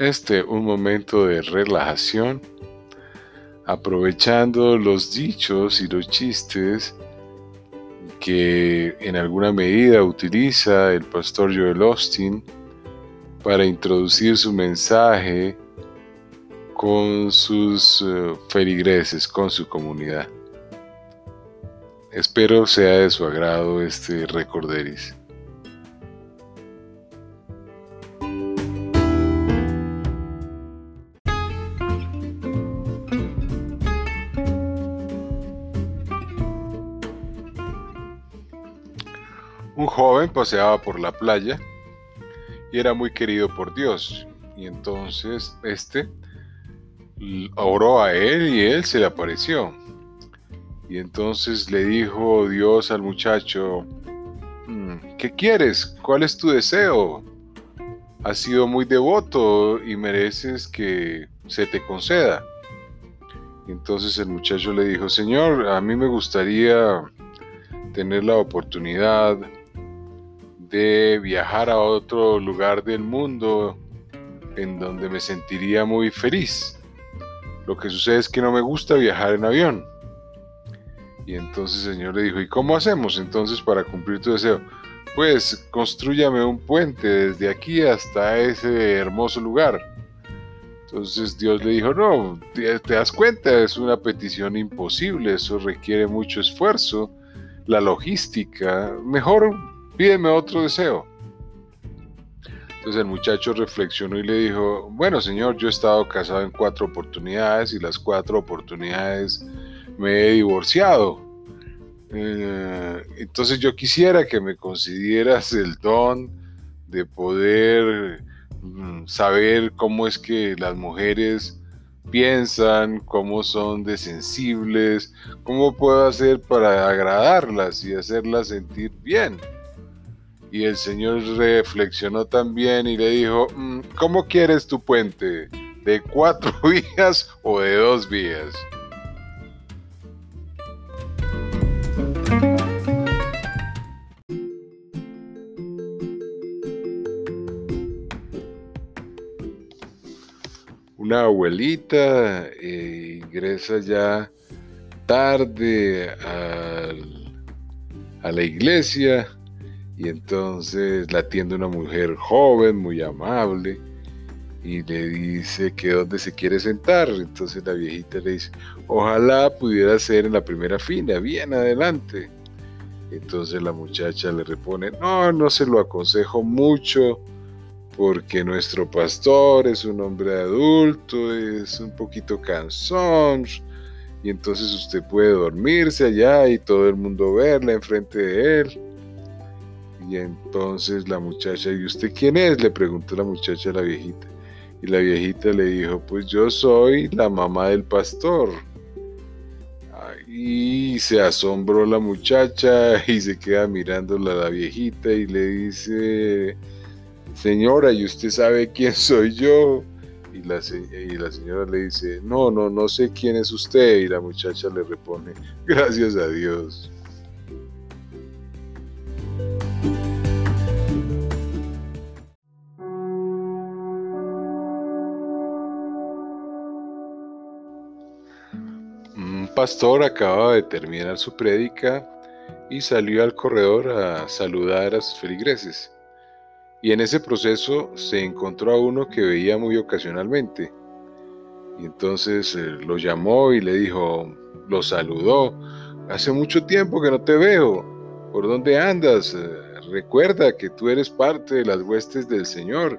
este un momento de relajación, aprovechando los dichos y los chistes que en alguna medida utiliza el pastor Joel Austin para introducir su mensaje con sus eh, feligreses, con su comunidad. Espero sea de su agrado este recorderis. Un joven paseaba por la playa y era muy querido por Dios. Y entonces este oró a él y él se le apareció. Y entonces le dijo Dios al muchacho, mm, ¿qué quieres? ¿Cuál es tu deseo? Has sido muy devoto y mereces que se te conceda. entonces el muchacho le dijo, Señor, a mí me gustaría tener la oportunidad de viajar a otro lugar del mundo en donde me sentiría muy feliz. Lo que sucede es que no me gusta viajar en avión. Y entonces el Señor le dijo, ¿y cómo hacemos entonces para cumplir tu deseo? Pues construyame un puente desde aquí hasta ese hermoso lugar. Entonces Dios le dijo, no, te, te das cuenta, es una petición imposible, eso requiere mucho esfuerzo, la logística, mejor pídeme otro deseo. Entonces el muchacho reflexionó y le dijo, bueno señor, yo he estado casado en cuatro oportunidades y las cuatro oportunidades me he divorciado. Eh, entonces yo quisiera que me concedieras el don de poder mm, saber cómo es que las mujeres piensan, cómo son de sensibles, cómo puedo hacer para agradarlas y hacerlas sentir bien. Y el Señor reflexionó también y le dijo, mm, ¿cómo quieres tu puente? ¿De cuatro vías o de dos vías? Una abuelita eh, ingresa ya tarde a la iglesia y entonces la atiende una mujer joven, muy amable, y le dice que dónde se quiere sentar. Entonces la viejita le dice, ojalá pudiera ser en la primera fila, bien adelante. Entonces la muchacha le repone, no, no se lo aconsejo mucho porque nuestro pastor es un hombre adulto, es un poquito cansón, y entonces usted puede dormirse allá y todo el mundo verla enfrente de él. Y entonces la muchacha, ¿y usted quién es? Le preguntó la muchacha a la viejita. Y la viejita le dijo, pues yo soy la mamá del pastor. Y se asombró la muchacha y se queda mirándola a la viejita y le dice, señora, ¿y usted sabe quién soy yo? Y la, y la señora le dice, no, no, no sé quién es usted. Y la muchacha le responde, gracias a Dios. Pastor acababa de terminar su prédica y salió al corredor a saludar a sus feligreses. Y en ese proceso se encontró a uno que veía muy ocasionalmente. Y entonces eh, lo llamó y le dijo, lo saludó, hace mucho tiempo que no te veo, ¿por dónde andas? Eh, recuerda que tú eres parte de las huestes del Señor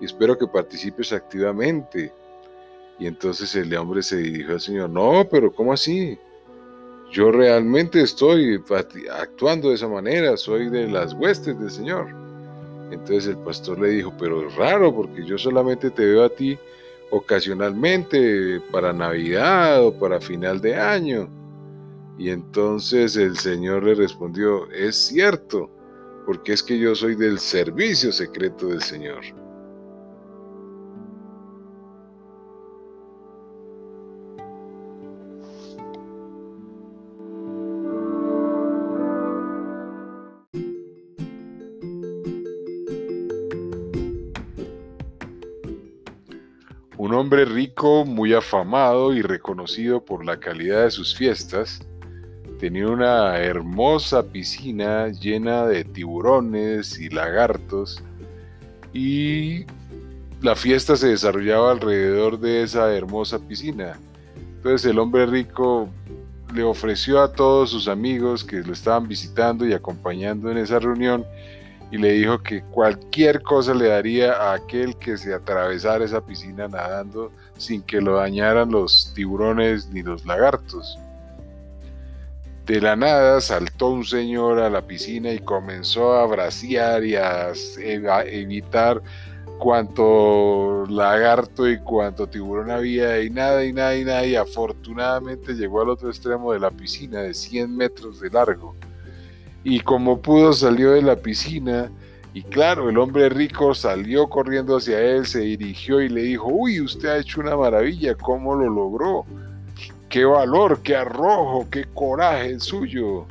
y espero que participes activamente. Y entonces el hombre se dirigió al Señor, no, pero ¿cómo así? Yo realmente estoy actuando de esa manera, soy de las huestes del Señor. Entonces el pastor le dijo, pero es raro porque yo solamente te veo a ti ocasionalmente para Navidad o para final de año. Y entonces el Señor le respondió, es cierto, porque es que yo soy del servicio secreto del Señor. Hombre rico, muy afamado y reconocido por la calidad de sus fiestas, tenía una hermosa piscina llena de tiburones y lagartos y la fiesta se desarrollaba alrededor de esa hermosa piscina. Entonces el hombre rico le ofreció a todos sus amigos que lo estaban visitando y acompañando en esa reunión y le dijo que cualquier cosa le daría a aquel que se atravesara esa piscina nadando sin que lo dañaran los tiburones ni los lagartos. De la nada saltó un señor a la piscina y comenzó a bracear y a, evitar cuanto lagarto y cuanto tiburón había y nada y nada y nada y afortunadamente llegó al otro extremo de la piscina de 100 metros de largo y como pudo salió de la piscina y claro, el hombre rico salió corriendo hacia él, se dirigió y le dijo, uy, usted ha hecho una maravilla, ¿cómo lo logró? Qué valor, qué arrojo, qué coraje el suyo.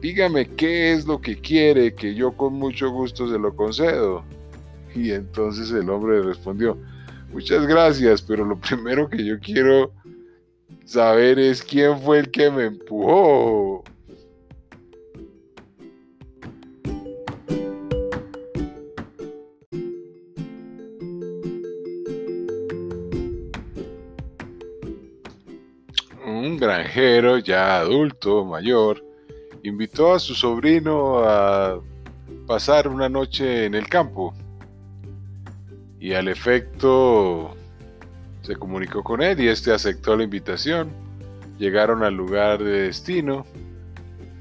Dígame qué es lo que quiere, que yo con mucho gusto se lo concedo. Y entonces el hombre respondió, muchas gracias, pero lo primero que yo quiero saber es quién fue el que me empujó. Granjero ya adulto, mayor, invitó a su sobrino a pasar una noche en el campo y al efecto se comunicó con él y este aceptó la invitación. Llegaron al lugar de destino,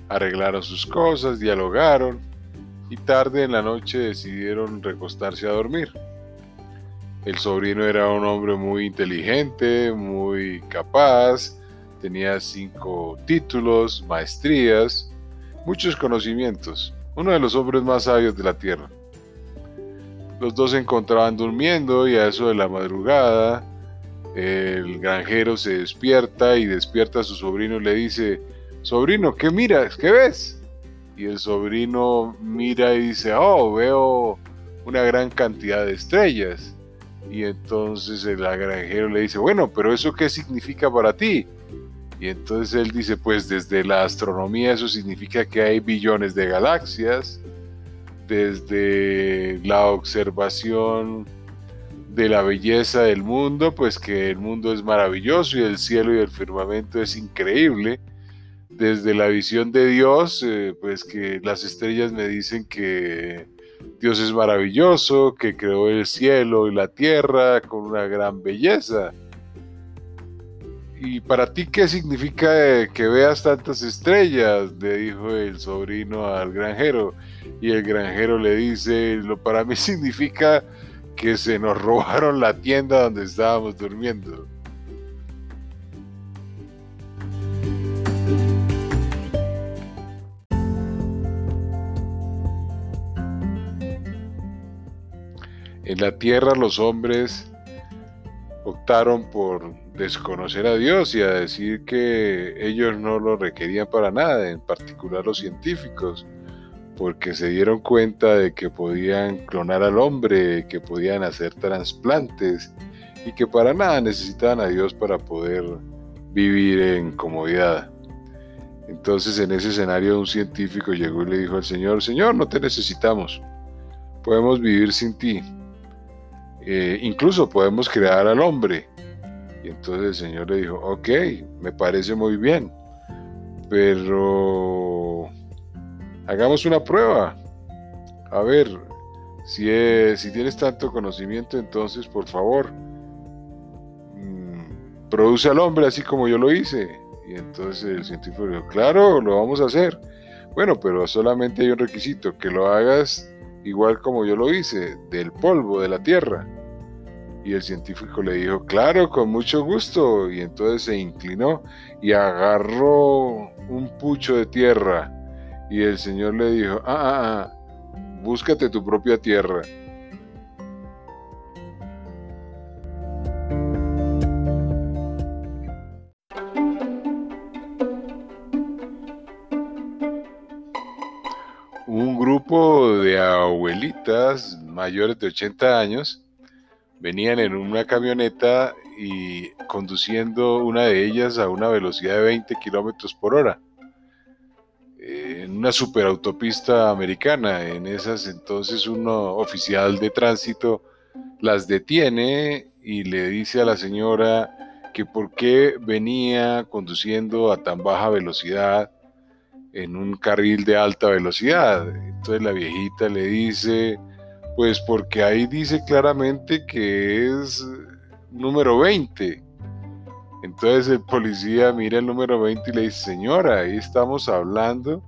arreglaron sus cosas, dialogaron y tarde en la noche decidieron recostarse a dormir. El sobrino era un hombre muy inteligente, muy capaz, tenía cinco títulos, maestrías, muchos conocimientos, uno de los hombres más sabios de la tierra. Los dos se encontraban durmiendo y a eso de la madrugada el granjero se despierta y despierta a su sobrino y le dice, sobrino, ¿qué miras? ¿Qué ves? Y el sobrino mira y dice, oh, veo una gran cantidad de estrellas. Y entonces el granjero le dice, bueno, pero ¿eso qué significa para ti? Y entonces él dice, pues desde la astronomía eso significa que hay billones de galaxias, desde la observación de la belleza del mundo, pues que el mundo es maravilloso y el cielo y el firmamento es increíble. Desde la visión de Dios, eh, pues que las estrellas me dicen que Dios es maravilloso, que creó el cielo y la tierra con una gran belleza. ¿Y para ti qué significa que veas tantas estrellas? Le dijo el sobrino al granjero. Y el granjero le dice, lo para mí significa que se nos robaron la tienda donde estábamos durmiendo. En la tierra los hombres optaron por desconocer a Dios y a decir que ellos no lo requerían para nada, en particular los científicos, porque se dieron cuenta de que podían clonar al hombre, que podían hacer trasplantes y que para nada necesitaban a Dios para poder vivir en comodidad. Entonces en ese escenario un científico llegó y le dijo al Señor, Señor, no te necesitamos, podemos vivir sin ti, eh, incluso podemos crear al hombre. Y entonces el Señor le dijo, ok, me parece muy bien, pero hagamos una prueba. A ver, si, si tienes tanto conocimiento, entonces por favor, mm, produce al hombre así como yo lo hice. Y entonces el científico dijo, claro, lo vamos a hacer. Bueno, pero solamente hay un requisito, que lo hagas igual como yo lo hice, del polvo de la tierra. Y el científico le dijo, claro, con mucho gusto. Y entonces se inclinó y agarró un pucho de tierra. Y el Señor le dijo, ah, ah, ah búscate tu propia tierra. Un grupo de abuelitas mayores de 80 años venían en una camioneta y conduciendo una de ellas a una velocidad de 20 kilómetros por hora en una superautopista americana. En esas entonces un oficial de tránsito las detiene y le dice a la señora que por qué venía conduciendo a tan baja velocidad en un carril de alta velocidad. Entonces la viejita le dice, pues porque ahí dice claramente que es número 20. Entonces el policía mira el número 20 y le dice, señora, ahí estamos hablando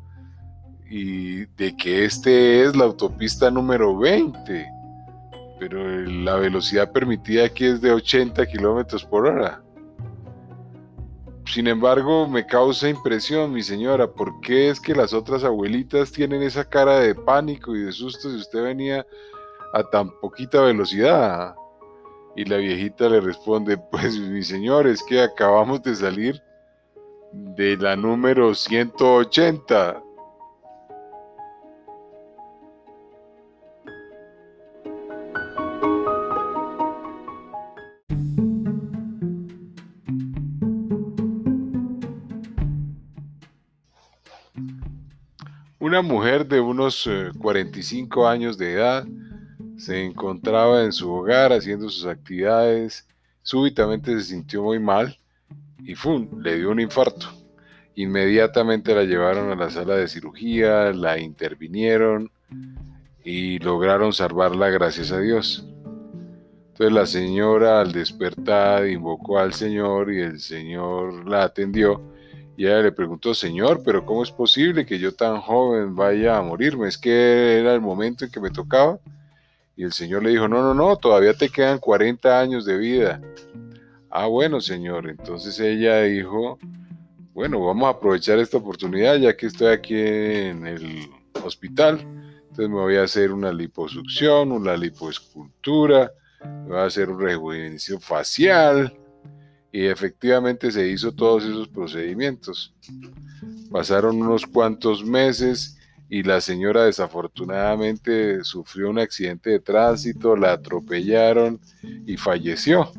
y de que este es la autopista número 20, pero la velocidad permitida aquí es de 80 kilómetros por hora. Sin embargo, me causa impresión, mi señora, ¿por qué es que las otras abuelitas tienen esa cara de pánico y de susto si usted venía a tan poquita velocidad? Y la viejita le responde, pues mi señor, es que acabamos de salir de la número 180. Una mujer de unos 45 eh, años de edad se encontraba en su hogar haciendo sus actividades, súbitamente se sintió muy mal y ¡fum! le dio un infarto. Inmediatamente la llevaron a la sala de cirugía, la intervinieron y lograron salvarla gracias a Dios. Entonces la señora al despertar invocó al Señor y el Señor la atendió y ella le preguntó, Señor, pero ¿cómo es posible que yo tan joven vaya a morirme? Es que era el momento en que me tocaba. Y el Señor le dijo, no, no, no, todavía te quedan 40 años de vida. Ah, bueno, Señor. Entonces ella dijo, bueno, vamos a aprovechar esta oportunidad ya que estoy aquí en el hospital. Entonces me voy a hacer una liposucción, una lipoescultura, me voy a hacer un rejuvenecimiento facial. Y efectivamente se hizo todos esos procedimientos. Pasaron unos cuantos meses y la señora desafortunadamente sufrió un accidente de tránsito, la atropellaron y falleció.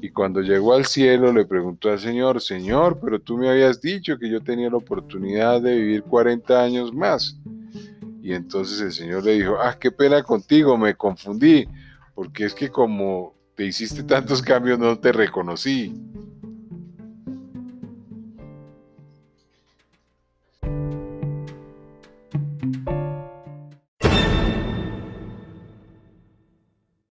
Y cuando llegó al cielo le preguntó al Señor, Señor, pero tú me habías dicho que yo tenía la oportunidad de vivir 40 años más. Y entonces el Señor le dijo, ah, qué pena contigo, me confundí, porque es que como te hiciste tantos cambios no te reconocí.